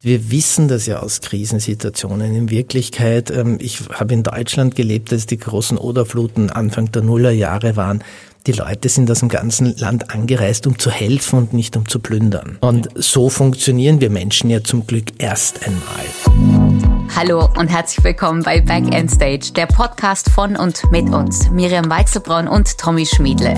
Wir wissen das ja aus Krisensituationen. In Wirklichkeit, ähm, ich habe in Deutschland gelebt, als die großen Oderfluten Anfang der Nullerjahre waren. Die Leute sind aus dem ganzen Land angereist, um zu helfen und nicht um zu plündern. Und so funktionieren wir Menschen ja zum Glück erst einmal. Hallo und herzlich willkommen bei Back End Stage, der Podcast von und mit uns, Miriam Weichselbraun und Tommy Schmiedle.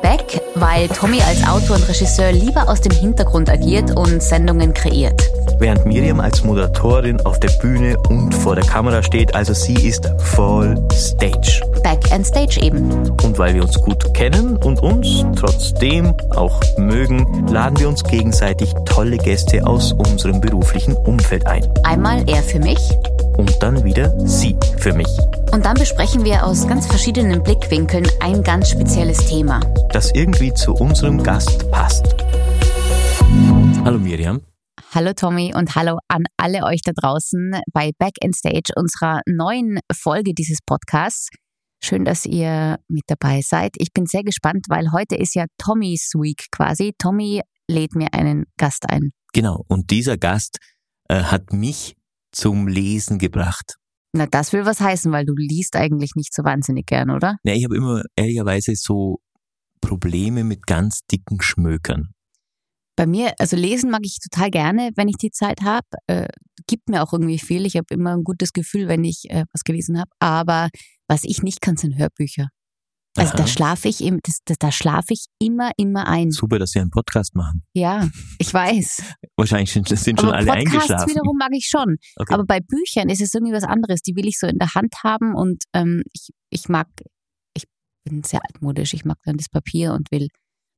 Back, weil Tommy als Autor und Regisseur lieber aus dem Hintergrund agiert und Sendungen kreiert während Miriam als Moderatorin auf der Bühne und vor der Kamera steht. Also sie ist voll Stage. Back and Stage eben. Und weil wir uns gut kennen und uns trotzdem auch mögen, laden wir uns gegenseitig tolle Gäste aus unserem beruflichen Umfeld ein. Einmal er für mich. Und dann wieder sie für mich. Und dann besprechen wir aus ganz verschiedenen Blickwinkeln ein ganz spezielles Thema. Das irgendwie zu unserem Gast passt. Hallo Miriam. Hallo Tommy und hallo an alle euch da draußen bei Back in Stage, unserer neuen Folge dieses Podcasts. Schön, dass ihr mit dabei seid. Ich bin sehr gespannt, weil heute ist ja Tommys Week quasi. Tommy lädt mir einen Gast ein. Genau, und dieser Gast äh, hat mich zum Lesen gebracht. Na, das will was heißen, weil du liest eigentlich nicht so wahnsinnig gern, oder? Ja, ich habe immer ehrlicherweise so Probleme mit ganz dicken Schmökern. Bei mir, also lesen mag ich total gerne, wenn ich die Zeit habe. Äh, gibt mir auch irgendwie viel. Ich habe immer ein gutes Gefühl, wenn ich äh, was gelesen habe. Aber was ich nicht kann, sind Hörbücher. Also Aha. da schlafe ich, im, das, das, da schlafe ich immer, immer ein. Super, dass Sie einen Podcast machen. Ja, ich weiß. Wahrscheinlich sind, sind schon Aber alle Podcasts eingeschlafen. wiederum mag ich schon. Okay. Aber bei Büchern ist es irgendwie was anderes. Die will ich so in der Hand haben und ähm, ich, ich mag, ich bin sehr altmodisch. Ich mag dann das Papier und will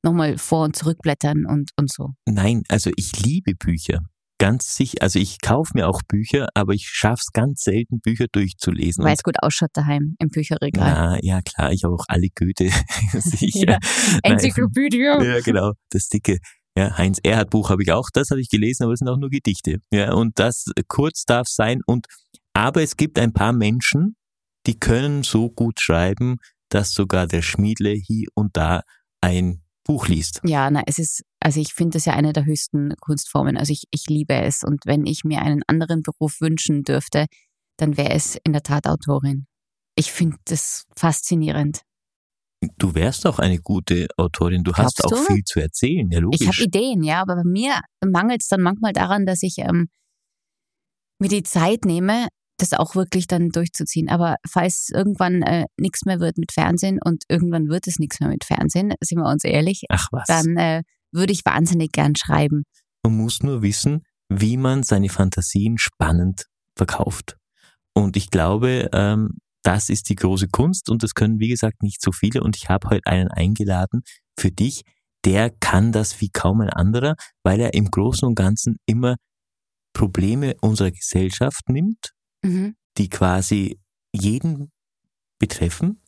nochmal vor und zurückblättern und, und so. Nein, also ich liebe Bücher. Ganz sicher. Also ich kaufe mir auch Bücher, aber ich schaffe es ganz selten, Bücher durchzulesen. Weil es gut ausschaut daheim im Bücherregal. Na, ja, klar, ich habe auch alle Goethe. sicher. Ja, Enzyklopädie. Ja, genau. Das dicke. Ja, Heinz Erhard Buch habe ich auch, das habe ich gelesen, aber es sind auch nur Gedichte. Ja, und das kurz darf sein und aber es gibt ein paar Menschen, die können so gut schreiben, dass sogar der Schmiedle hier und da ein Buch liest. Ja, na, es ist, also ich finde das ja eine der höchsten Kunstformen. Also ich, ich liebe es. Und wenn ich mir einen anderen Beruf wünschen dürfte, dann wäre es in der Tat Autorin. Ich finde das faszinierend. Du wärst auch eine gute Autorin. Du Glaubst hast auch du? viel zu erzählen, ja logisch. Ich habe Ideen, ja, aber bei mir mangelt es dann manchmal daran, dass ich ähm, mir die Zeit nehme, das auch wirklich dann durchzuziehen. Aber falls irgendwann äh, nichts mehr wird mit Fernsehen und irgendwann wird es nichts mehr mit Fernsehen, sind wir uns ehrlich, Ach was. dann äh, würde ich wahnsinnig gern schreiben. Man muss nur wissen, wie man seine Fantasien spannend verkauft. Und ich glaube, ähm, das ist die große Kunst und das können, wie gesagt, nicht so viele. Und ich habe heute einen eingeladen für dich, der kann das wie kaum ein anderer, weil er im Großen und Ganzen immer Probleme unserer Gesellschaft nimmt mhm. die quasi jeden betreffen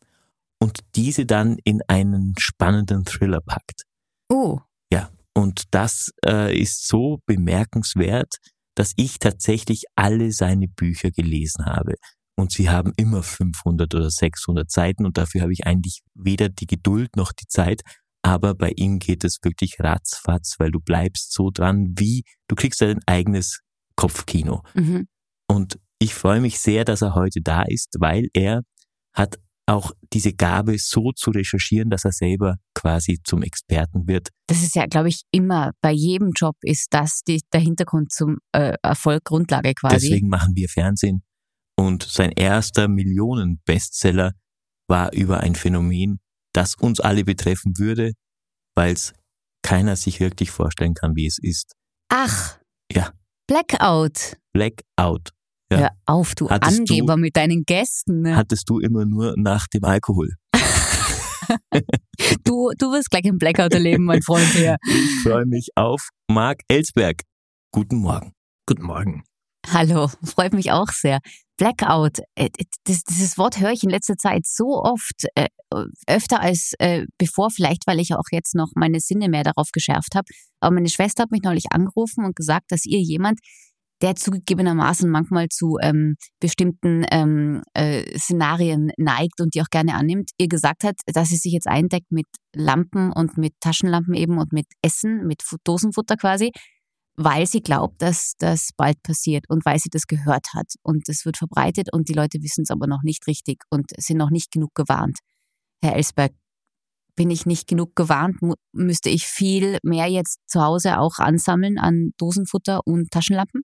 und diese dann in einen spannenden Thriller packt. Oh. Ja, und das äh, ist so bemerkenswert, dass ich tatsächlich alle seine Bücher gelesen habe. Und sie haben immer 500 oder 600 Seiten und dafür habe ich eigentlich weder die Geduld noch die Zeit. Aber bei ihm geht es wirklich ratzfatz, weil du bleibst so dran, wie du kriegst dein eigenes Kopfkino. Mhm. Und ich freue mich sehr, dass er heute da ist, weil er hat auch diese Gabe, so zu recherchieren, dass er selber quasi zum Experten wird. Das ist ja, glaube ich, immer bei jedem Job ist das die, der Hintergrund zum äh, Erfolg Grundlage quasi. Deswegen machen wir Fernsehen. Und sein erster Millionen-Bestseller war über ein Phänomen, das uns alle betreffen würde, weil es keiner sich wirklich vorstellen kann, wie es ist. Ach. Ja. Blackout. Blackout. Ja. Hör auf, du hattest Angeber du, mit deinen Gästen. Ne? Hattest du immer nur nach dem Alkohol. du, du wirst gleich im Blackout erleben, mein Freund hier. Ich freue mich auf Marc Ellsberg. Guten Morgen. Guten Morgen. Hallo, freut mich auch sehr. Blackout, äh, das, dieses Wort höre ich in letzter Zeit so oft, äh, öfter als äh, bevor, vielleicht weil ich auch jetzt noch meine Sinne mehr darauf geschärft habe. Aber meine Schwester hat mich neulich angerufen und gesagt, dass ihr jemand der zugegebenermaßen manchmal zu ähm, bestimmten ähm, äh, Szenarien neigt und die auch gerne annimmt, ihr gesagt hat, dass sie sich jetzt eindeckt mit Lampen und mit Taschenlampen eben und mit Essen, mit Dosenfutter quasi, weil sie glaubt, dass das bald passiert und weil sie das gehört hat. Und es wird verbreitet und die Leute wissen es aber noch nicht richtig und sind noch nicht genug gewarnt. Herr Elsberg, bin ich nicht genug gewarnt? Müsste ich viel mehr jetzt zu Hause auch ansammeln an Dosenfutter und Taschenlampen?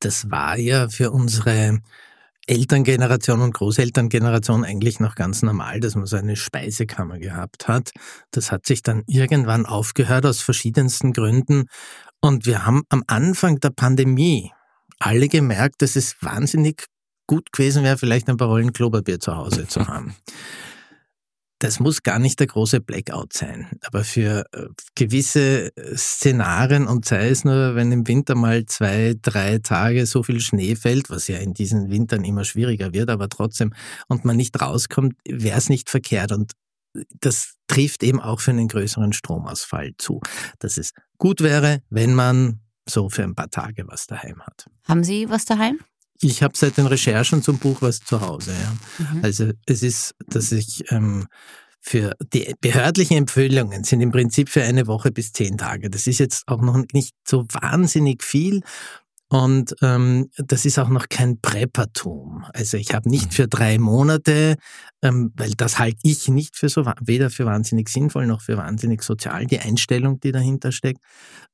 Das war ja für unsere Elterngeneration und Großelterngeneration eigentlich noch ganz normal, dass man so eine Speisekammer gehabt hat. Das hat sich dann irgendwann aufgehört aus verschiedensten Gründen. Und wir haben am Anfang der Pandemie alle gemerkt, dass es wahnsinnig gut gewesen wäre, vielleicht ein paar Rollen Klopapier zu Hause zu haben. Das muss gar nicht der große Blackout sein, aber für äh, gewisse äh, Szenarien und sei es nur, wenn im Winter mal zwei, drei Tage so viel Schnee fällt, was ja in diesen Wintern immer schwieriger wird, aber trotzdem, und man nicht rauskommt, wäre es nicht verkehrt. Und das trifft eben auch für einen größeren Stromausfall zu, dass es gut wäre, wenn man so für ein paar Tage was daheim hat. Haben Sie was daheim? Ich habe seit den Recherchen zum Buch was zu Hause. Ja. Mhm. Also es ist, dass ich ähm, für die behördlichen Empfehlungen sind im Prinzip für eine Woche bis zehn Tage. Das ist jetzt auch noch nicht so wahnsinnig viel. Und ähm, das ist auch noch kein Preppertum. Also ich habe nicht mhm. für drei Monate, ähm, weil das halte ich nicht für so weder für wahnsinnig sinnvoll noch für wahnsinnig sozial, die Einstellung, die dahinter steckt,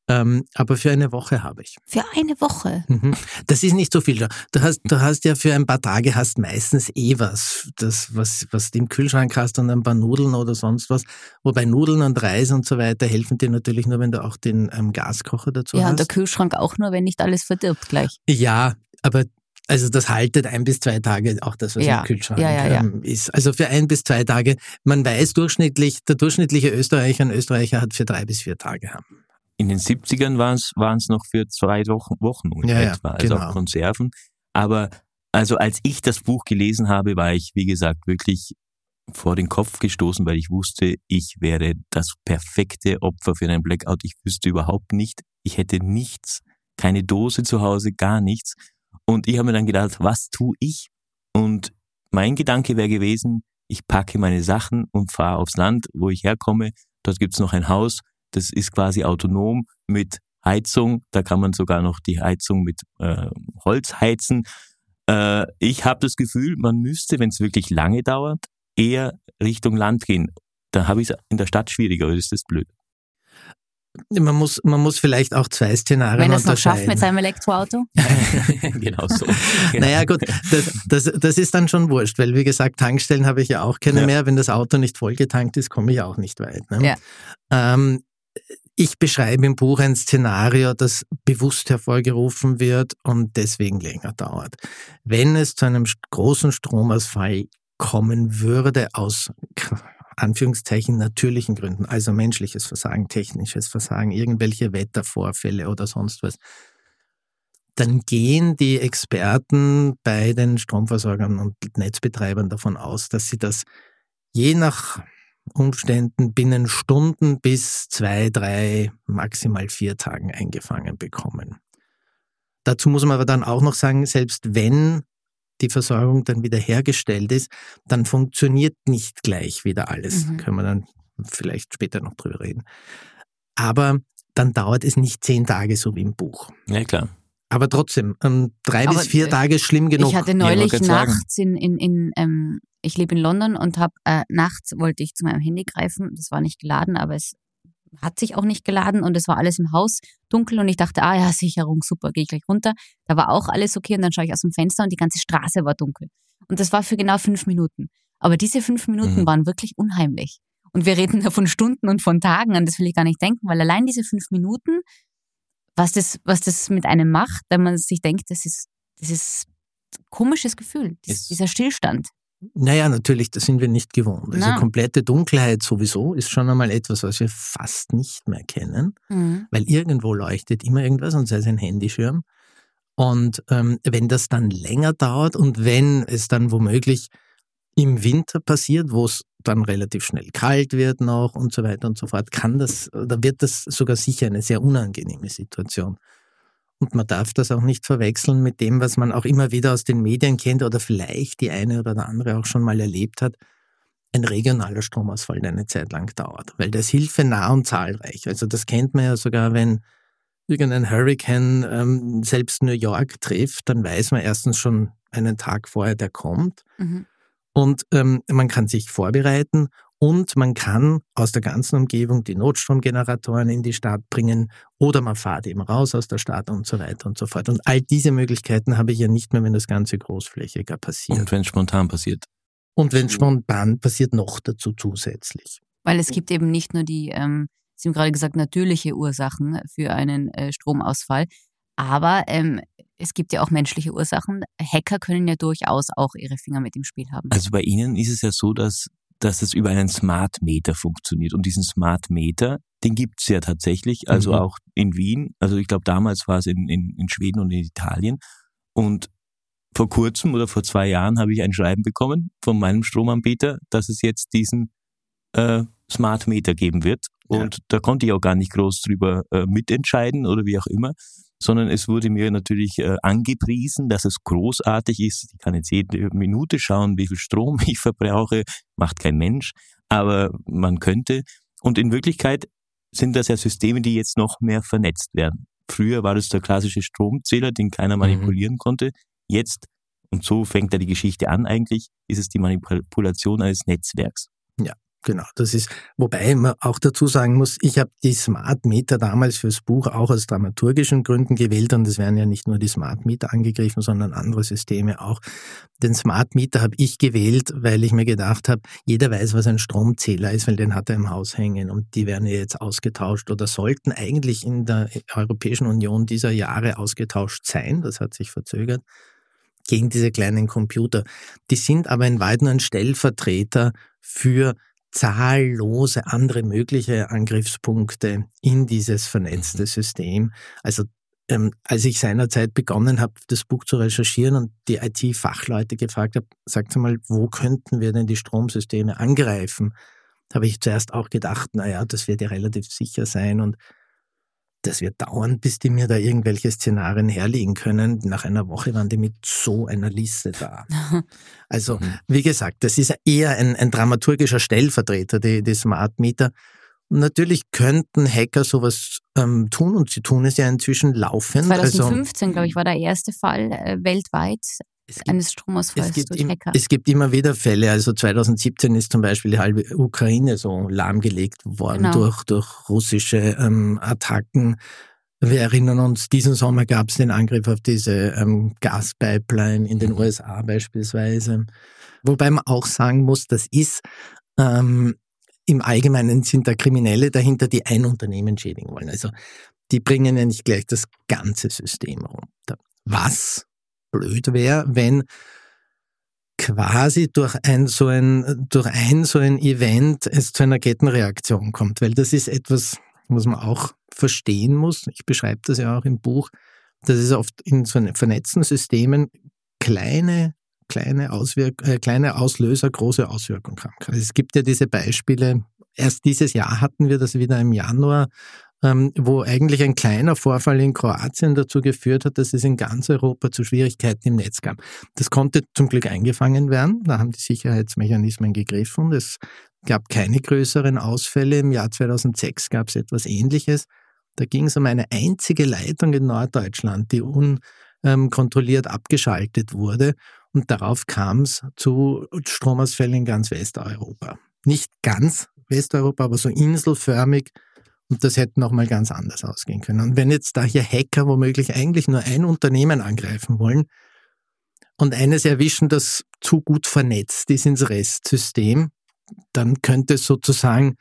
ähm, aber für eine Woche habe ich. Für eine Woche? Mhm. Das ist nicht so viel. Du hast, du hast ja für ein paar Tage hast meistens eh was, das, was, was du im Kühlschrank hast und ein paar Nudeln oder sonst was. Wobei Nudeln und Reis und so weiter helfen dir natürlich nur, wenn du auch den ähm, Gaskocher dazu ja, hast. Ja, und der Kühlschrank auch nur, wenn nicht alles verdirbt gleich. Ja, aber also das haltet ein bis zwei Tage, auch das, was ja. im Kühlschrank ja, ja, ähm, ist. Also für ein bis zwei Tage, man weiß durchschnittlich, der durchschnittliche Österreicher und Österreicher hat für drei bis vier Tage haben in den 70ern waren es noch für zwei Wochen, Wochen ja, etwa, also genau. auch Konserven. Aber also als ich das Buch gelesen habe, war ich, wie gesagt, wirklich vor den Kopf gestoßen, weil ich wusste, ich wäre das perfekte Opfer für einen Blackout. Ich wüsste überhaupt nicht, ich hätte nichts, keine Dose zu Hause, gar nichts. Und ich habe mir dann gedacht, was tue ich? Und mein Gedanke wäre gewesen, ich packe meine Sachen und fahre aufs Land, wo ich herkomme. Dort gibt's noch ein Haus das ist quasi autonom mit Heizung. Da kann man sogar noch die Heizung mit äh, Holz heizen. Äh, ich habe das Gefühl, man müsste, wenn es wirklich lange dauert, eher Richtung Land gehen. Da habe ich es in der Stadt schwieriger, das ist das blöd. Man muss, man muss vielleicht auch zwei Szenarien Wenn er es noch schafft mit seinem Elektroauto? genau so. Genau. Naja gut, das, das, das ist dann schon wurscht, weil wie gesagt, Tankstellen habe ich ja auch keine ja. mehr. Wenn das Auto nicht vollgetankt ist, komme ich auch nicht weit. Ne? Ja. Ähm, ich beschreibe im Buch ein Szenario, das bewusst hervorgerufen wird und deswegen länger dauert. Wenn es zu einem großen Stromausfall kommen würde aus Anführungszeichen natürlichen Gründen, also menschliches Versagen, technisches Versagen, irgendwelche Wettervorfälle oder sonst was, dann gehen die Experten bei den Stromversorgern und Netzbetreibern davon aus, dass sie das je nach Umständen binnen Stunden bis zwei, drei, maximal vier Tagen eingefangen bekommen. Dazu muss man aber dann auch noch sagen, selbst wenn die Versorgung dann wieder hergestellt ist, dann funktioniert nicht gleich wieder alles. Mhm. Können wir dann vielleicht später noch drüber reden. Aber dann dauert es nicht zehn Tage so wie im Buch. Ja, klar. Aber trotzdem, ähm, drei Aber bis vier Tage ist schlimm genug. Ich hatte neulich ja, nachts in, in, in ähm, ich lebe in London und habe äh, nachts wollte ich zu meinem Handy greifen. Das war nicht geladen, aber es hat sich auch nicht geladen und es war alles im Haus dunkel und ich dachte, ah ja, Sicherung, super, gehe ich gleich runter. Da war auch alles okay und dann schaue ich aus dem Fenster und die ganze Straße war dunkel. Und das war für genau fünf Minuten. Aber diese fünf Minuten mhm. waren wirklich unheimlich. Und wir reden da von Stunden und von Tagen, an das will ich gar nicht denken, weil allein diese fünf Minuten, was das, was das mit einem macht, wenn man sich denkt, das ist, das ist komisches Gefühl, dieser Stillstand. Naja, natürlich, das sind wir nicht gewohnt. Also Na. komplette Dunkelheit sowieso ist schon einmal etwas, was wir fast nicht mehr kennen, mhm. weil irgendwo leuchtet immer irgendwas und sei es ein Handyschirm. Und ähm, wenn das dann länger dauert und wenn es dann womöglich im Winter passiert, wo es dann relativ schnell kalt wird noch und so weiter und so fort, kann das, oder wird das sogar sicher eine sehr unangenehme Situation. Und man darf das auch nicht verwechseln mit dem, was man auch immer wieder aus den Medien kennt oder vielleicht die eine oder der andere auch schon mal erlebt hat. Ein regionaler Stromausfall, der eine Zeit lang dauert, weil der ist hilfenah und zahlreich. Also das kennt man ja sogar, wenn irgendein Hurricane ähm, selbst New York trifft, dann weiß man erstens schon einen Tag vorher, der kommt. Mhm. Und ähm, man kann sich vorbereiten und man kann aus der ganzen Umgebung die Notstromgeneratoren in die Stadt bringen oder man fährt eben raus aus der Stadt und so weiter und so fort. Und all diese Möglichkeiten habe ich ja nicht mehr, wenn das Ganze großflächiger passiert. Und wenn es spontan passiert. Und wenn es spontan passiert, noch dazu zusätzlich. Weil es gibt eben nicht nur die, ähm, Sie haben gerade gesagt, natürliche Ursachen für einen äh, Stromausfall, aber ähm, es gibt ja auch menschliche Ursachen. Hacker können ja durchaus auch ihre Finger mit im Spiel haben. Also bei Ihnen ist es ja so, dass dass es über einen Smart Meter funktioniert. Und diesen Smart Meter, den gibt's ja tatsächlich, also mhm. auch in Wien. Also ich glaube, damals war es in, in, in Schweden und in Italien. Und vor kurzem oder vor zwei Jahren habe ich ein Schreiben bekommen von meinem Stromanbieter, dass es jetzt diesen äh, Smart Meter geben wird. Und ja. da konnte ich auch gar nicht groß drüber äh, mitentscheiden oder wie auch immer, sondern es wurde mir natürlich äh, angepriesen, dass es großartig ist. Ich kann jetzt jede Minute schauen, wie viel Strom ich verbrauche, macht kein Mensch, aber man könnte. Und in Wirklichkeit sind das ja Systeme, die jetzt noch mehr vernetzt werden. Früher war das der klassische Stromzähler, den keiner mhm. manipulieren mhm. konnte. Jetzt, und so fängt da die Geschichte an eigentlich, ist es die Manipulation eines Netzwerks. Ja. Genau, das ist, wobei man auch dazu sagen muss, ich habe die Smart Meter damals fürs Buch auch aus dramaturgischen Gründen gewählt und es werden ja nicht nur die Smart Meter angegriffen, sondern andere Systeme auch. Den Smart Meter habe ich gewählt, weil ich mir gedacht habe, jeder weiß, was ein Stromzähler ist, weil den hat er im Haus hängen und die werden jetzt ausgetauscht oder sollten eigentlich in der Europäischen Union dieser Jahre ausgetauscht sein. Das hat sich verzögert gegen diese kleinen Computer. Die sind aber in nur ein Stellvertreter für zahllose andere mögliche Angriffspunkte in dieses vernetzte mhm. System. Also ähm, als ich seinerzeit begonnen habe, das Buch zu recherchieren und die IT-Fachleute gefragt habe, sagt mal, wo könnten wir denn die Stromsysteme angreifen, habe ich zuerst auch gedacht, naja, das wird ja relativ sicher sein und das wird dauern, bis die mir da irgendwelche Szenarien herlegen können. Nach einer Woche waren die mit so einer Liste da. Also, mhm. wie gesagt, das ist eher ein, ein dramaturgischer Stellvertreter, die, die Smart Meter. Und natürlich könnten Hacker sowas ähm, tun und sie tun es ja inzwischen laufend. 2015, also, glaube ich, war der erste Fall äh, weltweit gibt, eines Stromausfalls durch im, Hacker. Es gibt immer wieder Fälle. Also 2017 ist zum Beispiel die halbe Ukraine so lahmgelegt worden genau. durch, durch russische ähm, Attacken. Wir erinnern uns, diesen Sommer gab es den Angriff auf diese ähm, Gaspipeline in den mhm. USA beispielsweise. Wobei man auch sagen muss, das ist ähm, im Allgemeinen sind da Kriminelle dahinter, die ein Unternehmen schädigen wollen. Also die bringen ja nicht gleich das ganze System runter. Was blöd wäre, wenn quasi durch ein so ein, durch ein so ein Event es zu einer Kettenreaktion kommt, weil das ist etwas, was man auch verstehen muss. Ich beschreibe das ja auch im Buch, dass es oft in so vernetzten Systemen kleine kleine, Auswirk äh, kleine Auslöser große Auswirkungen haben kann. Also es gibt ja diese Beispiele. Erst dieses Jahr hatten wir das wieder im Januar, wo eigentlich ein kleiner Vorfall in Kroatien dazu geführt hat, dass es in ganz Europa zu Schwierigkeiten im Netz gab. Das konnte zum Glück eingefangen werden. Da haben die Sicherheitsmechanismen gegriffen. Es gab keine größeren Ausfälle. Im Jahr 2006 gab es etwas Ähnliches. Da ging es um eine einzige Leitung in Norddeutschland, die unkontrolliert abgeschaltet wurde. Und darauf kam es zu Stromausfällen in ganz Westeuropa. Nicht ganz Westeuropa, aber so inselförmig und das hätte nochmal ganz anders ausgehen können. Und wenn jetzt da hier Hacker womöglich eigentlich nur ein Unternehmen angreifen wollen und eines erwischen, das zu gut vernetzt ist ins Restsystem, dann könnte es sozusagen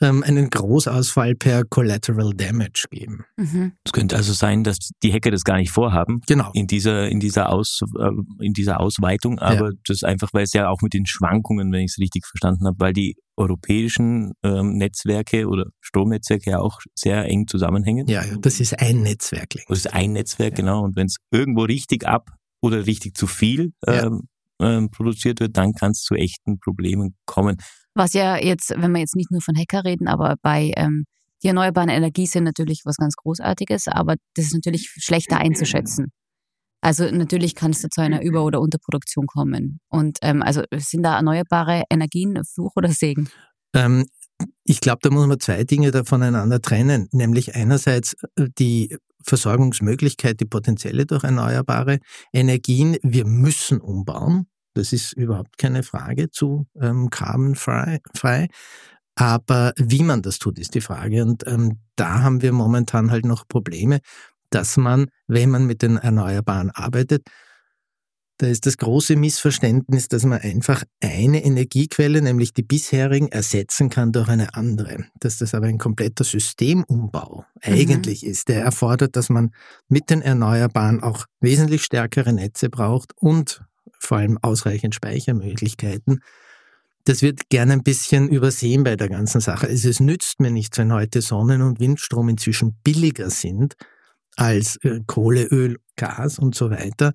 ähm, einen Großausfall per Collateral Damage geben. Mhm. Es könnte also sein, dass die Hacker das gar nicht vorhaben. Genau. In dieser, in dieser, Aus, äh, in dieser Ausweitung, aber ja. das einfach, weil es ja auch mit den Schwankungen, wenn ich es richtig verstanden habe, weil die europäischen ähm, Netzwerke oder Stromnetzwerke ja auch sehr eng zusammenhängen. Ja, das ist ein Netzwerk. Das ist ein Netzwerk, ja. genau. Und wenn es irgendwo richtig ab oder richtig zu viel ähm, ja. ähm, produziert wird, dann kann es zu echten Problemen kommen. Was ja jetzt, wenn wir jetzt nicht nur von Hacker reden, aber bei ähm, die erneuerbaren Energie sind natürlich was ganz Großartiges, aber das ist natürlich schlechter einzuschätzen. Also natürlich kann es da zu einer Über- oder Unterproduktion kommen. Und ähm, also sind da erneuerbare Energien Fluch oder Segen? Ähm, ich glaube, da muss man zwei Dinge da voneinander trennen. Nämlich einerseits äh, die Versorgungsmöglichkeit, die potenzielle durch erneuerbare Energien. Wir müssen umbauen. Das ist überhaupt keine Frage zu ähm, carbon-frei. Aber wie man das tut, ist die Frage. Und ähm, da haben wir momentan halt noch Probleme, dass man, wenn man mit den Erneuerbaren arbeitet, da ist das große Missverständnis, dass man einfach eine Energiequelle, nämlich die bisherigen, ersetzen kann durch eine andere. Dass das aber ein kompletter Systemumbau mhm. eigentlich ist, der erfordert, dass man mit den Erneuerbaren auch wesentlich stärkere Netze braucht und vor allem ausreichend Speichermöglichkeiten. Das wird gerne ein bisschen übersehen bei der ganzen Sache. Also es nützt mir nichts, wenn heute Sonnen- und Windstrom inzwischen billiger sind als äh, Kohle, Öl, Gas und so weiter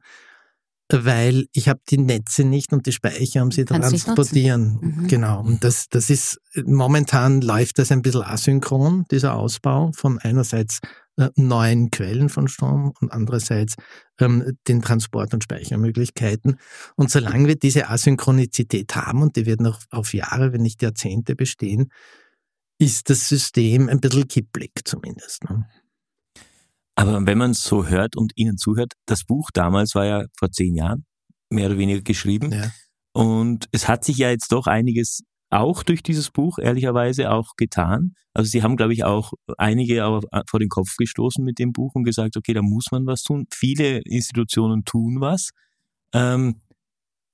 weil ich habe die Netze nicht und die Speicher, um sie Kannst transportieren. Mhm. Genau. Und das, das ist, momentan läuft das ein bisschen asynchron, dieser Ausbau von einerseits äh, neuen Quellen von Strom und andererseits ähm, den Transport- und Speichermöglichkeiten. Und solange wir diese Asynchronizität haben, und die wird noch auf Jahre, wenn nicht Jahrzehnte bestehen, ist das System ein bisschen kipplig zumindest. Ne? Aber wenn man es so hört und Ihnen zuhört, das Buch damals war ja vor zehn Jahren mehr oder weniger geschrieben. Ja. Und es hat sich ja jetzt doch einiges auch durch dieses Buch ehrlicherweise auch getan. Also Sie haben, glaube ich, auch einige äh, vor den Kopf gestoßen mit dem Buch und gesagt, okay, da muss man was tun. Viele Institutionen tun was. Ähm,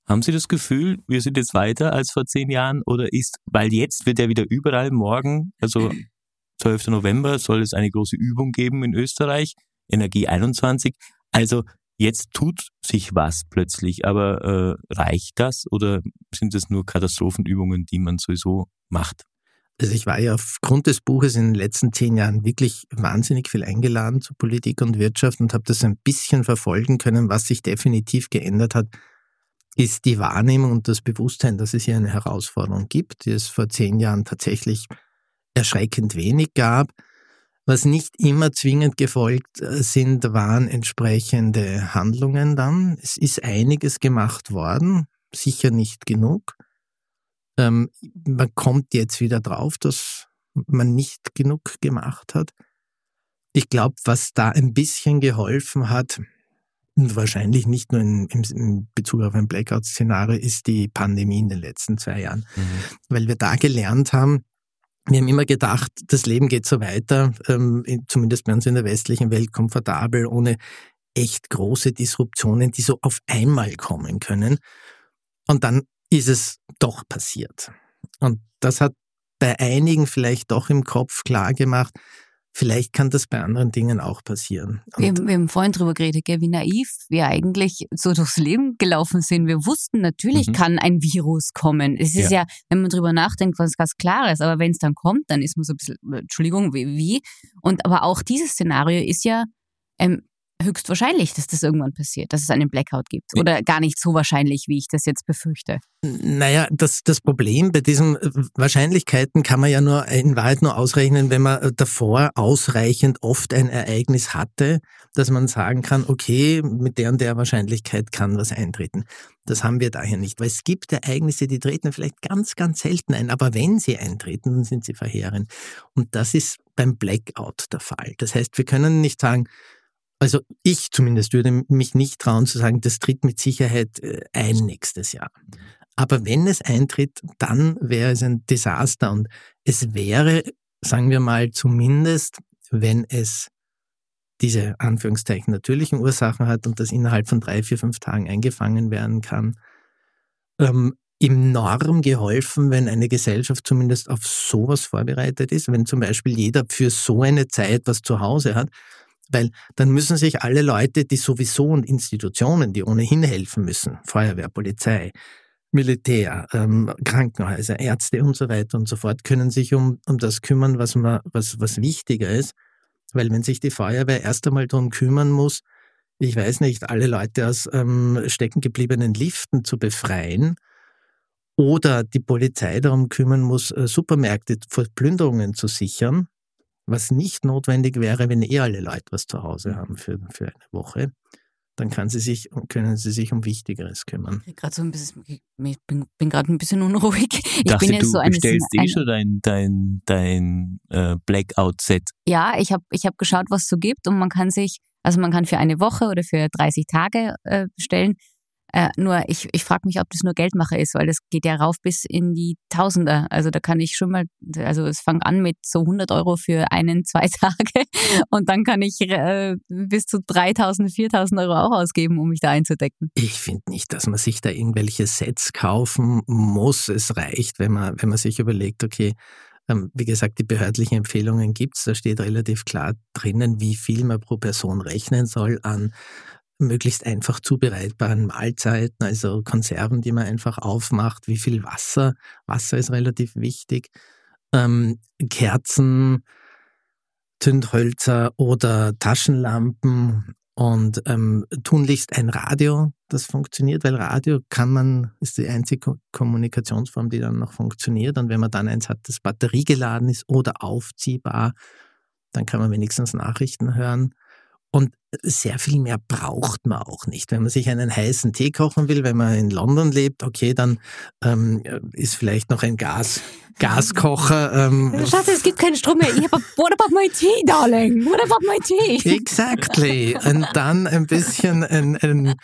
haben Sie das Gefühl, wir sind jetzt weiter als vor zehn Jahren oder ist, weil jetzt wird ja wieder überall morgen, also 12. November soll es eine große Übung geben in Österreich, Energie 21. Also jetzt tut sich was plötzlich, aber äh, reicht das oder sind es nur Katastrophenübungen, die man sowieso macht? Also ich war ja aufgrund des Buches in den letzten zehn Jahren wirklich wahnsinnig viel eingeladen zu Politik und Wirtschaft und habe das ein bisschen verfolgen können. Was sich definitiv geändert hat, ist die Wahrnehmung und das Bewusstsein, dass es hier eine Herausforderung gibt, die es vor zehn Jahren tatsächlich erschreckend wenig gab. Was nicht immer zwingend gefolgt äh, sind, waren entsprechende Handlungen dann. Es ist einiges gemacht worden, sicher nicht genug. Ähm, man kommt jetzt wieder drauf, dass man nicht genug gemacht hat. Ich glaube, was da ein bisschen geholfen hat, und wahrscheinlich nicht nur in, in Bezug auf ein Blackout-Szenario, ist die Pandemie in den letzten zwei Jahren. Mhm. Weil wir da gelernt haben, wir haben immer gedacht, das Leben geht so weiter, ähm, zumindest bei uns in der westlichen Welt komfortabel, ohne echt große Disruptionen, die so auf einmal kommen können. Und dann ist es doch passiert. Und das hat bei einigen vielleicht doch im Kopf klar gemacht, Vielleicht kann das bei anderen Dingen auch passieren. Wir, wir, haben vorhin drüber geredet, gell, wie naiv wir eigentlich so durchs Leben gelaufen sind. Wir wussten, natürlich mhm. kann ein Virus kommen. Es ist ja. ja, wenn man drüber nachdenkt, was ganz Klares. Aber wenn es dann kommt, dann ist man so ein bisschen, Entschuldigung, wie? wie? Und aber auch dieses Szenario ist ja ähm, höchstwahrscheinlich, dass das irgendwann passiert, dass es einen Blackout gibt. Oder gar nicht so wahrscheinlich, wie ich das jetzt befürchte. Naja, das, das Problem bei diesen äh, Wahrscheinlichkeiten kann man ja nur in Wahrheit nur ausrechnen, wenn man äh, davor ausreichend oft ein Ereignis hatte, dass man sagen kann, okay, mit der und der Wahrscheinlichkeit kann was eintreten. Das haben wir daher nicht, weil es gibt Ereignisse, die treten vielleicht ganz, ganz selten ein, aber wenn sie eintreten, dann sind sie verheerend. Und das ist beim Blackout der Fall. Das heißt, wir können nicht sagen, also ich zumindest würde mich nicht trauen zu sagen, das tritt mit Sicherheit äh, ein nächstes Jahr. Aber wenn es eintritt, dann wäre es ein Desaster und es wäre, sagen wir mal, zumindest, wenn es diese Anführungszeichen natürlichen Ursachen hat und das innerhalb von drei, vier, fünf Tagen eingefangen werden kann, ähm, im Norm geholfen, wenn eine Gesellschaft zumindest auf sowas vorbereitet ist, wenn zum Beispiel jeder für so eine Zeit was zu Hause hat, weil dann müssen sich alle Leute, die sowieso und Institutionen, die ohnehin helfen müssen, Feuerwehr, Polizei, Militär, ähm, Krankenhäuser, Ärzte und so weiter und so fort, können sich um, um das kümmern, was, man, was, was wichtiger ist. Weil wenn sich die Feuerwehr erst einmal darum kümmern muss, ich weiß nicht, alle Leute aus ähm, steckengebliebenen Liften zu befreien, oder die Polizei darum kümmern muss, äh, Supermärkte vor Plünderungen zu sichern, was nicht notwendig wäre, wenn eh alle Leute was zu Hause haben für, für eine Woche. dann kann sie sich, können sie sich um Wichtigeres kümmern. Ich gerade so ein bisschen, ich bin, bin gerade ein bisschen unruhig. Ich Dachte, bin jetzt du so eine, bestellst eh schon dein, dein, dein äh, Blackout-Set. Ja, ich habe ich hab geschaut, was es so gibt und man kann sich, also man kann für eine Woche oder für 30 Tage äh, bestellen. Äh, nur ich, ich frage mich, ob das nur Geldmacher ist, weil das geht ja rauf bis in die Tausender. Also da kann ich schon mal, also es fängt an mit so 100 Euro für einen, zwei Tage und dann kann ich äh, bis zu 3000, 4000 Euro auch ausgeben, um mich da einzudecken. Ich finde nicht, dass man sich da irgendwelche Sets kaufen muss. Es reicht, wenn man, wenn man sich überlegt, okay, ähm, wie gesagt, die behördlichen Empfehlungen gibt's. Da steht relativ klar drinnen, wie viel man pro Person rechnen soll an möglichst einfach zubereitbaren Mahlzeiten, also Konserven, die man einfach aufmacht, wie viel Wasser, Wasser ist relativ wichtig, ähm, Kerzen, Zündhölzer oder Taschenlampen und ähm, tunlichst ein Radio, das funktioniert, weil Radio kann man, ist die einzige Kommunikationsform, die dann noch funktioniert. Und wenn man dann eins hat, das batteriegeladen ist oder aufziehbar, dann kann man wenigstens Nachrichten hören. Und sehr viel mehr braucht man auch nicht. Wenn man sich einen heißen Tee kochen will, wenn man in London lebt, okay, dann ähm, ist vielleicht noch ein Gas, Gaskocher. Ähm, Schatz, es gibt keinen Strom mehr. Ich hab, what about my tea, darling? What about my tea? Exactly. Und dann ein bisschen ein, ein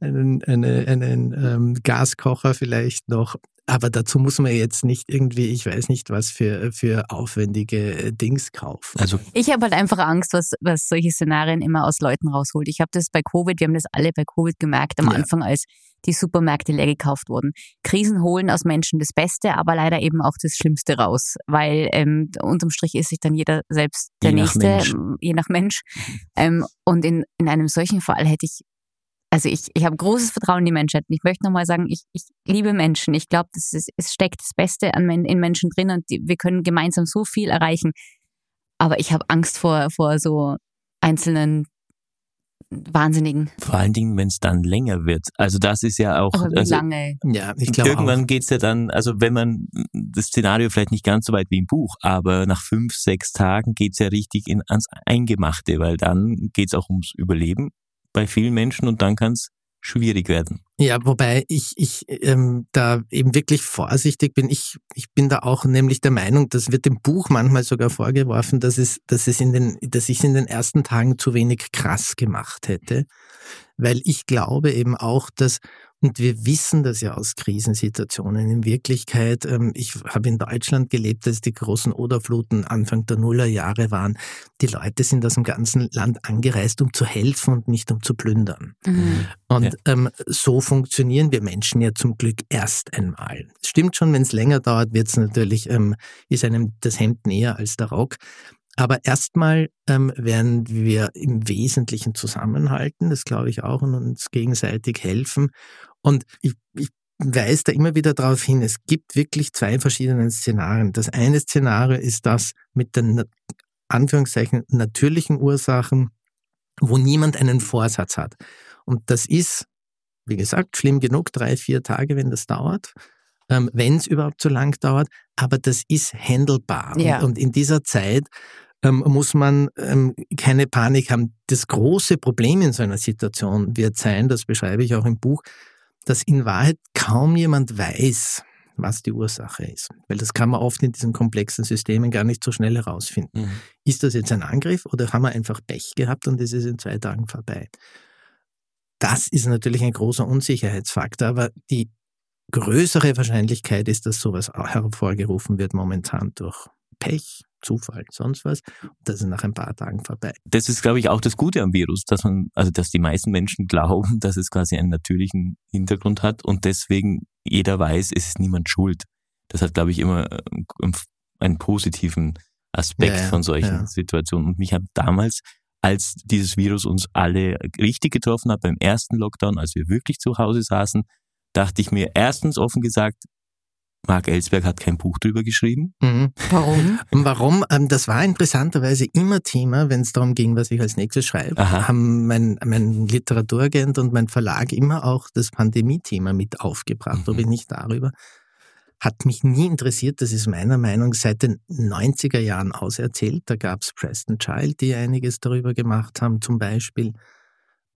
einen, eine, einen ähm, Gaskocher vielleicht noch aber dazu muss man jetzt nicht irgendwie, ich weiß nicht, was für, für aufwendige äh, Dings kaufen. Also ich habe halt einfach Angst, was, was solche Szenarien immer aus Leuten rausholt. Ich habe das bei Covid, wir haben das alle bei Covid gemerkt am ja. Anfang, als die Supermärkte leer gekauft wurden. Krisen holen aus Menschen das Beste, aber leider eben auch das Schlimmste raus, weil ähm, unterm Strich ist sich dann jeder selbst der je Nächste, nach je nach Mensch. Ähm, und in, in einem solchen Fall hätte ich also ich, ich habe großes Vertrauen in die Menschheit. Und ich möchte nochmal sagen, ich, ich liebe Menschen. Ich glaube, es steckt das Beste an, in Menschen drin und die, wir können gemeinsam so viel erreichen. Aber ich habe Angst vor, vor so einzelnen Wahnsinnigen. Vor allen Dingen, wenn es dann länger wird. Also das ist ja auch. Aber wie also, lange? Ja, ich glaube Irgendwann geht es ja dann, also wenn man das Szenario vielleicht nicht ganz so weit wie im Buch, aber nach fünf, sechs Tagen geht es ja richtig in, ans Eingemachte, weil dann geht es auch ums Überleben bei vielen Menschen und dann kann es schwierig werden. Ja, wobei ich, ich ähm, da eben wirklich vorsichtig bin. Ich, ich bin da auch nämlich der Meinung, das wird dem Buch manchmal sogar vorgeworfen, dass es, dass es in den, dass ich es in den ersten Tagen zu wenig krass gemacht hätte. Weil ich glaube eben auch, dass und wir wissen das ja aus Krisensituationen. In Wirklichkeit, ähm, ich habe in Deutschland gelebt, als die großen Oderfluten Anfang der Nullerjahre waren. Die Leute sind aus dem ganzen Land angereist, um zu helfen und nicht um zu plündern. Mhm. Und ja. ähm, so funktionieren wir Menschen ja zum Glück erst einmal. Es stimmt schon, wenn es länger dauert, wird es natürlich, ähm, ist einem das Hemd näher als der Rock. Aber erstmal ähm, werden wir im Wesentlichen zusammenhalten, das glaube ich auch, und uns gegenseitig helfen. Und ich, ich weise da immer wieder darauf hin, es gibt wirklich zwei verschiedene Szenarien. Das eine Szenario ist das mit den Anführungszeichen natürlichen Ursachen, wo niemand einen Vorsatz hat. Und das ist, wie gesagt, schlimm genug, drei, vier Tage, wenn das dauert, ähm, wenn es überhaupt so lang dauert, aber das ist handelbar. Ja. Und, und in dieser Zeit ähm, muss man ähm, keine Panik haben. Das große Problem in so einer Situation wird sein, das beschreibe ich auch im Buch, dass in Wahrheit kaum jemand weiß, was die Ursache ist. Weil das kann man oft in diesen komplexen Systemen gar nicht so schnell herausfinden. Mhm. Ist das jetzt ein Angriff oder haben wir einfach Pech gehabt und es ist in zwei Tagen vorbei? Das ist natürlich ein großer Unsicherheitsfaktor, aber die größere Wahrscheinlichkeit ist, dass sowas hervorgerufen wird momentan durch Pech, Zufall, sonst was. Und das ist nach ein paar Tagen vorbei. Das ist, glaube ich, auch das Gute am Virus, dass man, also dass die meisten Menschen glauben, dass es quasi einen natürlichen Hintergrund hat und deswegen jeder weiß, es ist niemand schuld. Das hat, glaube ich, immer ähm, einen positiven Aspekt ja, von solchen ja. Situationen. Und mich hat damals, als dieses Virus uns alle richtig getroffen hat, beim ersten Lockdown, als wir wirklich zu Hause saßen, dachte ich mir erstens offen gesagt, Marc Ellsberg hat kein Buch drüber geschrieben. Mhm. Warum? Warum? Ähm, das war interessanterweise immer Thema, wenn es darum ging, was ich als nächstes schreibe. Aha. Haben mein, mein Literaturagent und mein Verlag immer auch das Pandemie-Thema mit aufgebracht, mhm. ob ich nicht darüber. Hat mich nie interessiert, das ist meiner Meinung seit den 90er Jahren auserzählt. Da gab es Preston Child, die einiges darüber gemacht haben, zum Beispiel.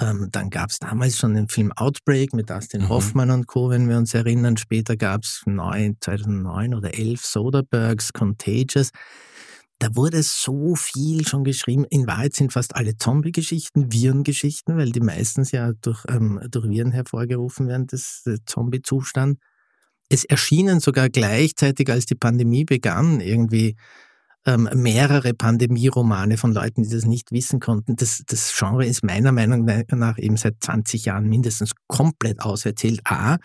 Ähm, dann gab es damals schon den Film Outbreak mit Dustin mhm. Hoffmann und Co., wenn wir uns erinnern. Später gab es 2009 oder 11 Soderbergs, Contagious. Da wurde so viel schon geschrieben. In Wahrheit sind fast alle Zombie-Geschichten Virengeschichten, weil die meistens ja durch, ähm, durch Viren hervorgerufen werden, das Zombie-Zustand. Es erschienen sogar gleichzeitig, als die Pandemie begann, irgendwie ähm, mehrere Pandemie-Romane von Leuten, die das nicht wissen konnten. Das, das Genre ist meiner Meinung nach eben seit 20 Jahren mindestens komplett auserzählt. A.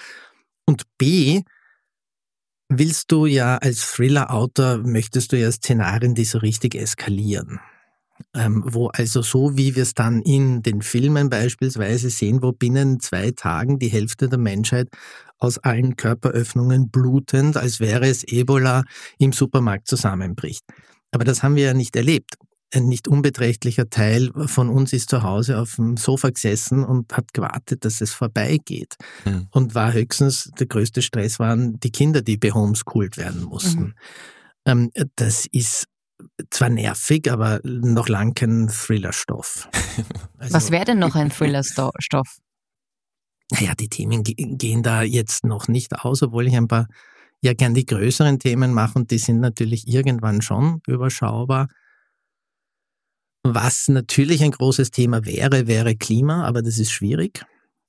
Und B. Willst du ja als Thriller-Autor, möchtest du ja Szenarien, die so richtig eskalieren. Ähm, wo also so wie wir es dann in den Filmen beispielsweise sehen, wo binnen zwei Tagen die Hälfte der Menschheit aus allen Körperöffnungen blutend, als wäre es Ebola, im Supermarkt zusammenbricht. Aber das haben wir ja nicht erlebt. Ein nicht unbeträchtlicher Teil von uns ist zu Hause auf dem Sofa gesessen und hat gewartet, dass es vorbeigeht. Mhm. Und war höchstens, der größte Stress waren die Kinder, die behomeschoolt werden mussten. Mhm. das ist zwar nervig, aber noch lang kein Thrillerstoff. Also, Was wäre denn noch ein Thrillerstoff? Naja, die Themen gehen da jetzt noch nicht aus, obwohl ich ein paar ja gern die größeren Themen mache und die sind natürlich irgendwann schon überschaubar. Was natürlich ein großes Thema wäre, wäre Klima, aber das ist schwierig,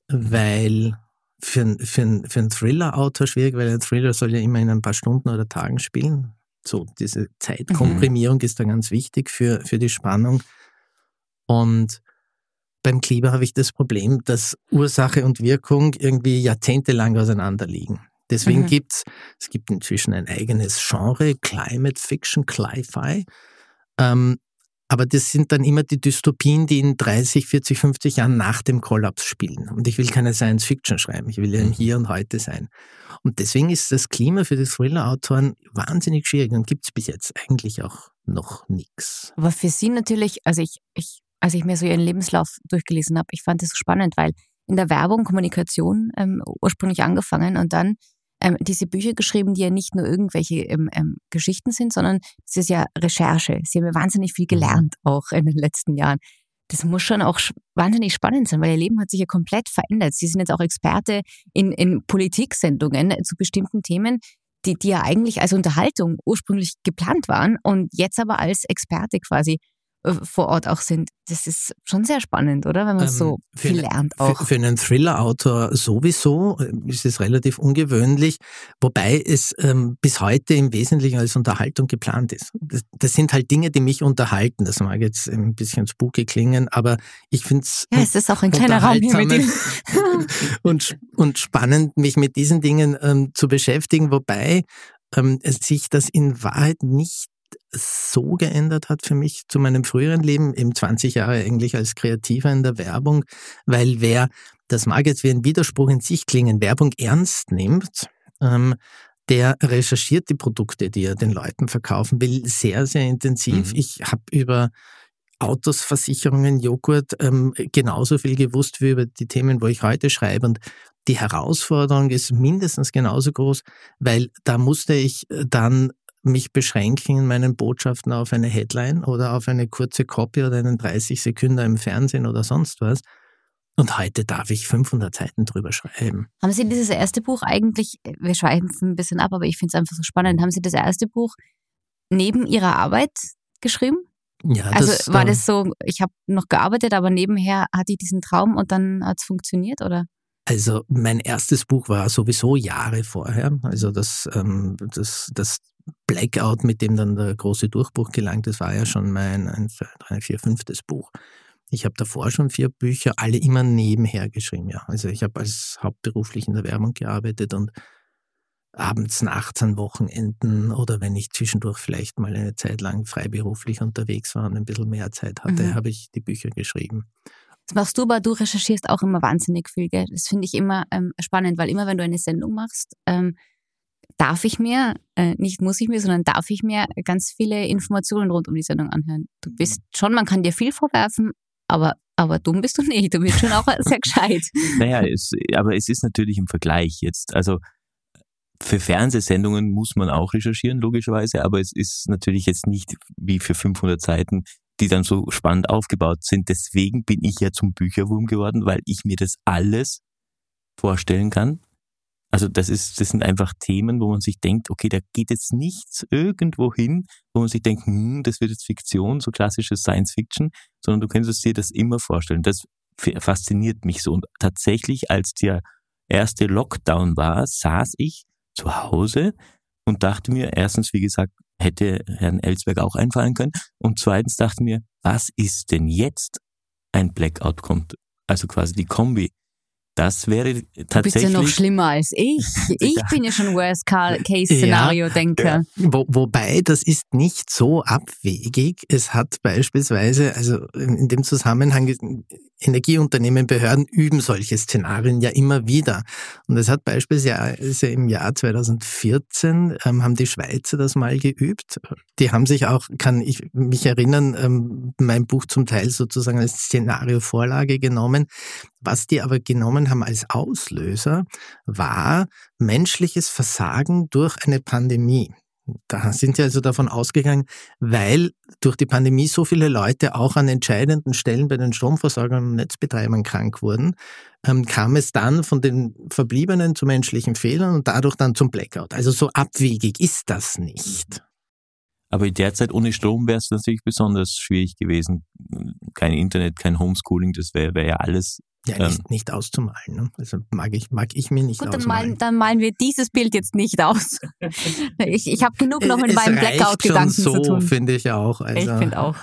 weil für, für, für einen Thriller-Autor schwierig, weil ein Thriller soll ja immer in ein paar Stunden oder Tagen spielen. So, diese Zeitkomprimierung mhm. ist da ganz wichtig für, für die Spannung. Und beim Klima habe ich das Problem, dass Ursache und Wirkung irgendwie jahrzehntelang auseinanderliegen. Deswegen mhm. gibt's, es gibt inzwischen ein eigenes Genre, Climate Fiction, Cli-Fi. Ähm, aber das sind dann immer die Dystopien, die in 30, 40, 50 Jahren nach dem Kollaps spielen. Und ich will keine Science Fiction schreiben, ich will ja im mhm. Hier und Heute sein. Und deswegen ist das Klima für die Thriller-Autoren wahnsinnig schwierig und gibt es bis jetzt eigentlich auch noch nichts. Aber für Sie natürlich, also ich, ich, als ich mir so Ihren Lebenslauf durchgelesen habe, ich fand das so spannend, weil in der Werbung, Kommunikation ähm, ursprünglich angefangen und dann ähm, diese Bücher geschrieben, die ja nicht nur irgendwelche ähm, ähm, Geschichten sind, sondern es ist ja Recherche. Sie haben ja wahnsinnig viel mhm. gelernt auch in den letzten Jahren. Das muss schon auch wahnsinnig spannend sein, weil ihr Leben hat sich ja komplett verändert. Sie sind jetzt auch Experte in, in Politiksendungen zu bestimmten Themen, die, die ja eigentlich als Unterhaltung ursprünglich geplant waren und jetzt aber als Experte quasi vor Ort auch sind. Das ist schon sehr spannend, oder? Wenn man ähm, so viel lernt auch. Für, für einen Thriller-Autor sowieso äh, ist es relativ ungewöhnlich, wobei es ähm, bis heute im Wesentlichen als Unterhaltung geplant ist. Das, das, sind halt Dinge, die mich unterhalten. Das mag jetzt ein bisschen spooky klingen, aber ich finde es. Ja, es ist auch ein kleiner Raum hier mit und, und spannend, mich mit diesen Dingen ähm, zu beschäftigen, wobei ähm, sich das in Wahrheit nicht so geändert hat für mich zu meinem früheren Leben, eben 20 Jahre eigentlich als Kreativer in der Werbung, weil wer, das mag jetzt wie ein Widerspruch in sich klingen, Werbung ernst nimmt, ähm, der recherchiert die Produkte, die er den Leuten verkaufen will, sehr, sehr intensiv. Mhm. Ich habe über Autos, Versicherungen, Joghurt ähm, genauso viel gewusst wie über die Themen, wo ich heute schreibe. Und die Herausforderung ist mindestens genauso groß, weil da musste ich dann mich beschränken in meinen Botschaften auf eine Headline oder auf eine kurze Copy oder einen 30 Sekunden im Fernsehen oder sonst was. Und heute darf ich 500 Seiten drüber schreiben. Haben Sie dieses erste Buch eigentlich, wir schweifen ein bisschen ab, aber ich finde es einfach so spannend, haben Sie das erste Buch neben Ihrer Arbeit geschrieben? Ja, also das, war das so, ich habe noch gearbeitet, aber nebenher hatte ich diesen Traum und dann hat es funktioniert, oder? Also mein erstes Buch war sowieso Jahre vorher. Also das, ähm, das, das Blackout, mit dem dann der große Durchbruch gelangt ist, war ja schon mein ein, drei, vier, fünftes Buch. Ich habe davor schon vier Bücher, alle immer nebenher geschrieben, ja. Also ich habe als hauptberuflich in der Werbung gearbeitet und abends, nachts an Wochenenden oder wenn ich zwischendurch vielleicht mal eine Zeit lang freiberuflich unterwegs war und ein bisschen mehr Zeit hatte, mhm. habe ich die Bücher geschrieben. Das machst du, aber du recherchierst auch immer wahnsinnig viel, gell? Das finde ich immer ähm, spannend, weil immer wenn du eine Sendung machst, ähm, darf ich mir, äh, nicht muss ich mir, sondern darf ich mir ganz viele Informationen rund um die Sendung anhören. Du bist schon, man kann dir viel vorwerfen, aber, aber dumm bist du nicht. Du bist schon auch sehr gescheit. Naja, es, aber es ist natürlich im Vergleich jetzt. Also für Fernsehsendungen muss man auch recherchieren, logischerweise, aber es ist natürlich jetzt nicht wie für 500 Seiten die dann so spannend aufgebaut sind. Deswegen bin ich ja zum Bücherwurm geworden, weil ich mir das alles vorstellen kann. Also das ist, das sind einfach Themen, wo man sich denkt, okay, da geht jetzt nichts irgendwo hin, wo man sich denkt, hm, das wird jetzt Fiktion, so klassisches Science Fiction, sondern du könntest dir das immer vorstellen. Das fasziniert mich so. Und tatsächlich, als der erste Lockdown war, saß ich zu Hause und dachte mir, erstens, wie gesagt, hätte Herrn Ellsberg auch einfallen können. Und zweitens dachte mir, was ist denn jetzt ein Blackout kommt? Also quasi die Kombi. Das wäre tatsächlich. Du bist ja noch schlimmer als ich. Ich bin ja schon Worst-Case-Szenario-Denker. Ja, wo, wobei, das ist nicht so abwegig. Es hat beispielsweise, also in dem Zusammenhang, Energieunternehmen, Behörden üben solche Szenarien ja immer wieder. Und es hat beispielsweise im Jahr 2014 ähm, haben die Schweizer das mal geübt. Die haben sich auch, kann ich mich erinnern, ähm, mein Buch zum Teil sozusagen als Szenario-Vorlage genommen. Was die aber genommen haben als Auslöser, war menschliches Versagen durch eine Pandemie. Da sind sie also davon ausgegangen, weil durch die Pandemie so viele Leute auch an entscheidenden Stellen bei den Stromversorgern und Netzbetreibern krank wurden, ähm, kam es dann von den Verbliebenen zu menschlichen Fehlern und dadurch dann zum Blackout. Also so abwegig ist das nicht. Aber derzeit ohne Strom wäre es natürlich besonders schwierig gewesen. Kein Internet, kein Homeschooling, das wäre wär ja alles ja, nicht, ähm, nicht auszumalen. Ne? Also mag ich, mag ich mir nicht Gut, dann malen, dann malen wir dieses Bild jetzt nicht aus. ich ich habe genug noch in meinem Blackout-Gedanken so, zu tun. finde ich auch. Also, ich finde auch.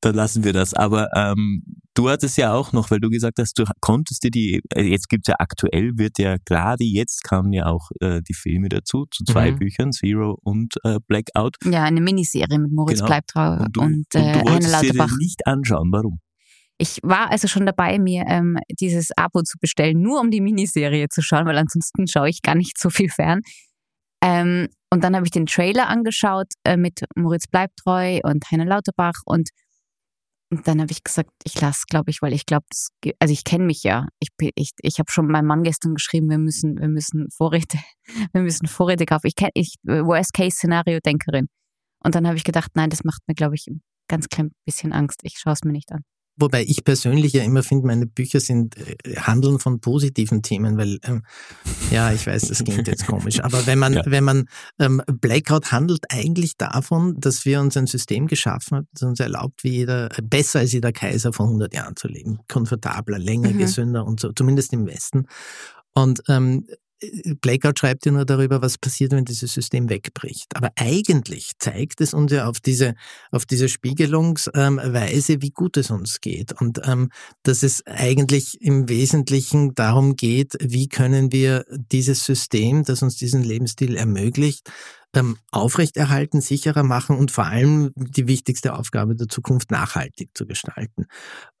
Dann lassen wir das. Aber ähm, du hattest ja auch noch, weil du gesagt hast, du konntest dir die, äh, jetzt gibt's ja aktuell, wird ja gerade jetzt kamen ja auch äh, die Filme dazu, zu zwei mhm. Büchern, Zero und äh, Blackout. Ja, eine Miniserie mit Moritz genau. Bleibtrau und, du, und, äh, und du wolltest dir nicht anschauen. Warum? Ich war also schon dabei, mir ähm, dieses Abo zu bestellen, nur um die Miniserie zu schauen, weil ansonsten schaue ich gar nicht so viel fern. Ähm, und dann habe ich den Trailer angeschaut äh, mit Moritz Bleibtreu und Heiner Lauterbach und, und dann habe ich gesagt, ich lasse, glaube ich, weil ich glaube, also ich kenne mich ja. Ich, ich, ich habe schon meinem Mann gestern geschrieben, wir müssen, wir müssen Vorräte, wir müssen Vorräte kaufen. Ich kenne, ich Worst-Case-Szenario-Denkerin. Und dann habe ich gedacht, nein, das macht mir, glaube ich, ganz klein bisschen Angst. Ich schaue es mir nicht an. Wobei ich persönlich ja immer finde, meine Bücher sind äh, handeln von positiven Themen, weil ähm, ja, ich weiß, das klingt jetzt komisch, aber wenn man ja. wenn man ähm, Blackout handelt eigentlich davon, dass wir uns ein System geschaffen haben, das uns erlaubt, wie jeder besser als jeder Kaiser vor 100 Jahren zu leben, komfortabler, länger, mhm. gesünder und so, zumindest im Westen. Und ähm, Blackout schreibt ja nur darüber, was passiert, wenn dieses System wegbricht. Aber eigentlich zeigt es uns ja auf diese, auf diese Spiegelungsweise, wie gut es uns geht. Und ähm, dass es eigentlich im Wesentlichen darum geht, wie können wir dieses System, das uns diesen Lebensstil ermöglicht, ähm, aufrechterhalten, sicherer machen und vor allem die wichtigste Aufgabe der Zukunft nachhaltig zu gestalten.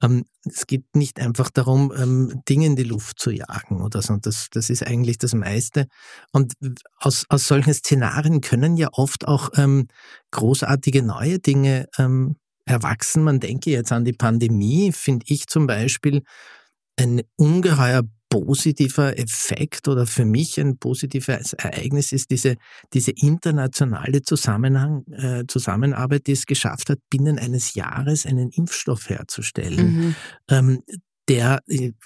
Ähm, es geht nicht einfach darum, ähm, Dinge in die Luft zu jagen oder so. Das, das ist eigentlich das meiste. Und aus, aus solchen Szenarien können ja oft auch ähm, großartige neue Dinge ähm, erwachsen. Man denke jetzt an die Pandemie, finde ich zum Beispiel ein ungeheuer positiver Effekt oder für mich ein positives Ereignis ist diese, diese internationale Zusammenhang, äh, Zusammenarbeit, die es geschafft hat, binnen eines Jahres einen Impfstoff herzustellen. Mhm. Ähm, der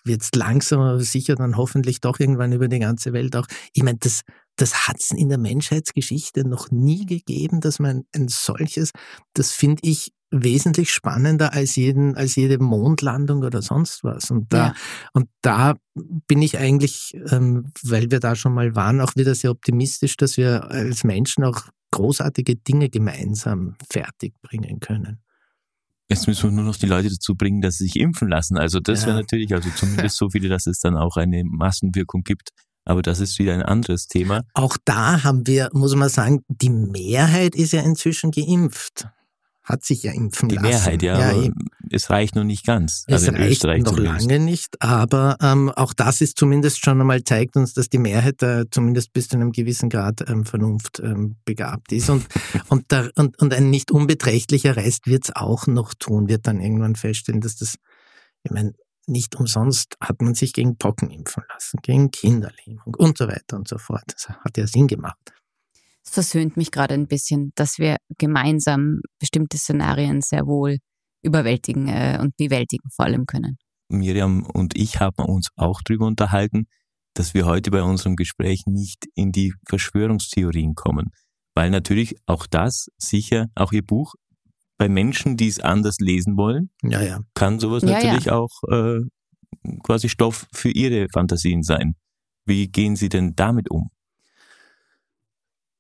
jetzt langsam aber sicher dann hoffentlich doch irgendwann über die ganze Welt auch. Ich meine, das, das hat es in der Menschheitsgeschichte noch nie gegeben, dass man ein solches, das finde ich wesentlich spannender als jeden, als jede Mondlandung oder sonst was. Und da, ja. und da bin ich eigentlich, ähm, weil wir da schon mal waren, auch wieder sehr optimistisch, dass wir als Menschen auch großartige Dinge gemeinsam fertigbringen können. Jetzt müssen wir nur noch die Leute dazu bringen, dass sie sich impfen lassen. Also das ja. wäre natürlich, also zumindest so viele, dass es dann auch eine Massenwirkung gibt. Aber das ist wieder ein anderes Thema. Auch da haben wir, muss man sagen, die Mehrheit ist ja inzwischen geimpft hat sich ja impfen die lassen. Die Mehrheit, ja, ja es reicht noch nicht ganz. Es also reicht noch zumindest. lange nicht, aber ähm, auch das ist zumindest schon einmal, zeigt uns, dass die Mehrheit äh, zumindest bis zu einem gewissen Grad ähm, Vernunft ähm, begabt ist. Und, und, der, und, und ein nicht unbeträchtlicher Rest wird es auch noch tun, wird dann irgendwann feststellen, dass das, ich meine, nicht umsonst hat man sich gegen Pocken impfen lassen, gegen Kinderlähmung und so weiter und so fort. Das hat ja Sinn gemacht. Es versöhnt mich gerade ein bisschen, dass wir gemeinsam bestimmte Szenarien sehr wohl überwältigen äh, und bewältigen vor allem können. Miriam und ich haben uns auch darüber unterhalten, dass wir heute bei unserem Gespräch nicht in die Verschwörungstheorien kommen, weil natürlich auch das sicher, auch Ihr Buch, bei Menschen, die es anders lesen wollen, ja, ja. kann sowas ja, natürlich ja. auch äh, quasi Stoff für Ihre Fantasien sein. Wie gehen Sie denn damit um?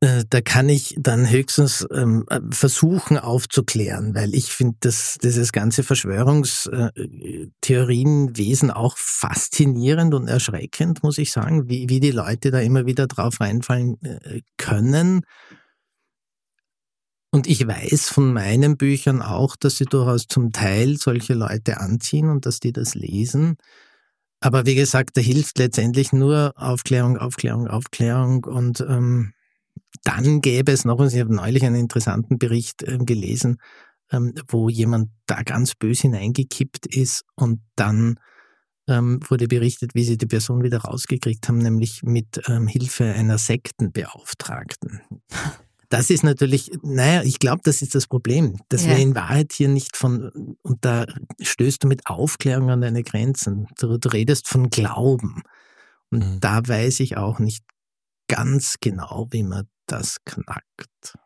Äh, da kann ich dann höchstens ähm, versuchen aufzuklären, weil ich finde, dass dieses ganze Verschwörungstheorienwesen auch faszinierend und erschreckend, muss ich sagen, wie, wie die Leute da immer wieder drauf reinfallen äh, können. Und ich weiß von meinen Büchern auch, dass sie durchaus zum Teil solche Leute anziehen und dass die das lesen. Aber wie gesagt, da hilft letztendlich nur Aufklärung, Aufklärung, Aufklärung und ähm, dann gäbe es noch, ich habe neulich einen interessanten Bericht äh, gelesen, ähm, wo jemand da ganz böse hineingekippt ist und dann ähm, wurde berichtet, wie sie die Person wieder rausgekriegt haben, nämlich mit ähm, Hilfe einer Sektenbeauftragten. Das ist natürlich, naja, ich glaube, das ist das Problem, dass ja. wir in Wahrheit hier nicht von, und da stößt du mit Aufklärung an deine Grenzen. Du, du redest von Glauben. Und mhm. da weiß ich auch nicht ganz genau, wie man das knackt.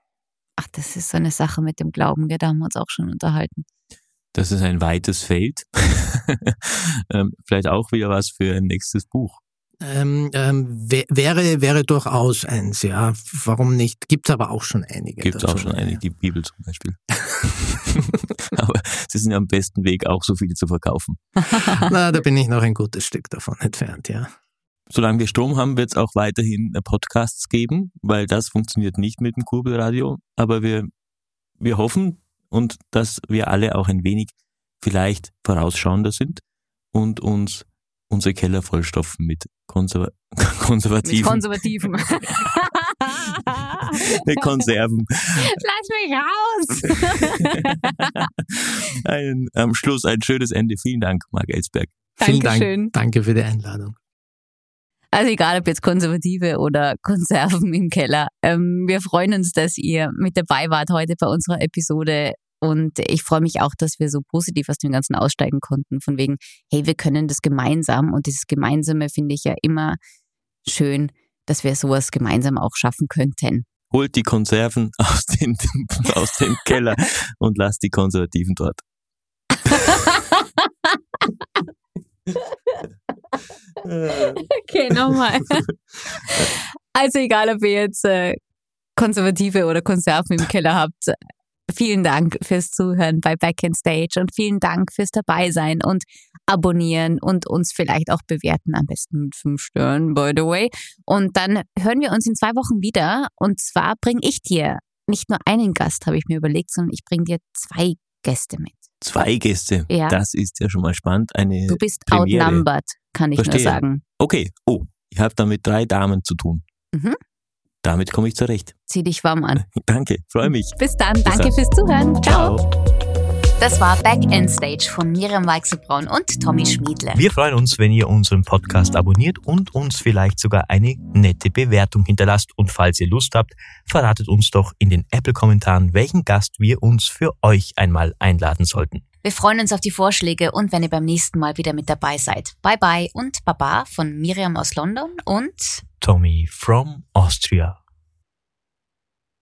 Ach, das ist so eine Sache mit dem Glauben, da haben wir uns auch schon unterhalten. Das ist ein weites Feld. ähm, vielleicht auch wieder was für ein nächstes Buch. Ähm, ähm, wäre, wäre durchaus eins, ja. Warum nicht? Gibt es aber auch schon einige. Gibt es auch schon einige, die Bibel zum Beispiel. aber sie sind ja am besten Weg, auch so viele zu verkaufen. Na, da bin ich noch ein gutes Stück davon entfernt, ja solange wir Strom haben, wird es auch weiterhin äh, Podcasts geben, weil das funktioniert nicht mit dem Kurbelradio. Aber wir, wir hoffen und dass wir alle auch ein wenig vielleicht vorausschauender sind und uns unsere Keller vollstopfen mit Konserva konservativen. Mit konservativen. mit Konserven. Lass mich raus! ein, am Schluss ein schönes Ende. Vielen Dank, Marc Elsberg. Vielen Dank. Danke für die Einladung. Also egal, ob jetzt Konservative oder Konserven im Keller. Ähm, wir freuen uns, dass ihr mit dabei wart heute bei unserer Episode. Und ich freue mich auch, dass wir so positiv aus dem Ganzen aussteigen konnten. Von wegen, hey, wir können das gemeinsam. Und dieses Gemeinsame finde ich ja immer schön, dass wir sowas gemeinsam auch schaffen könnten. Holt die Konserven aus, den, aus dem Keller und lasst die Konservativen dort. okay, nochmal. Also egal, ob ihr jetzt äh, Konservative oder Konserven im Keller habt, vielen Dank fürs Zuhören bei Back in Stage und vielen Dank fürs Dabeisein und abonnieren und uns vielleicht auch bewerten, am besten mit fünf Sternen, by the way. Und dann hören wir uns in zwei Wochen wieder und zwar bringe ich dir nicht nur einen Gast, habe ich mir überlegt, sondern ich bringe dir zwei Gäste mit. Zwei Gäste. Ja. Das ist ja schon mal spannend. Eine du bist Premiere. outnumbered, kann ich Verstehe. nur sagen. Okay. Oh, ich habe da mit drei Damen zu tun. Mhm. Damit komme ich zurecht. Zieh dich warm an. Danke, freue mich. Bis dann. Bis Danke dann. fürs Zuhören. Ciao. Ciao. Das war Back End Stage von Miriam Weichselbraun und Tommy Schmiedle. Wir freuen uns, wenn ihr unseren Podcast abonniert und uns vielleicht sogar eine nette Bewertung hinterlasst. Und falls ihr Lust habt, verratet uns doch in den Apple-Kommentaren, welchen Gast wir uns für euch einmal einladen sollten. Wir freuen uns auf die Vorschläge und wenn ihr beim nächsten Mal wieder mit dabei seid. Bye bye und Baba von Miriam aus London und Tommy from Austria.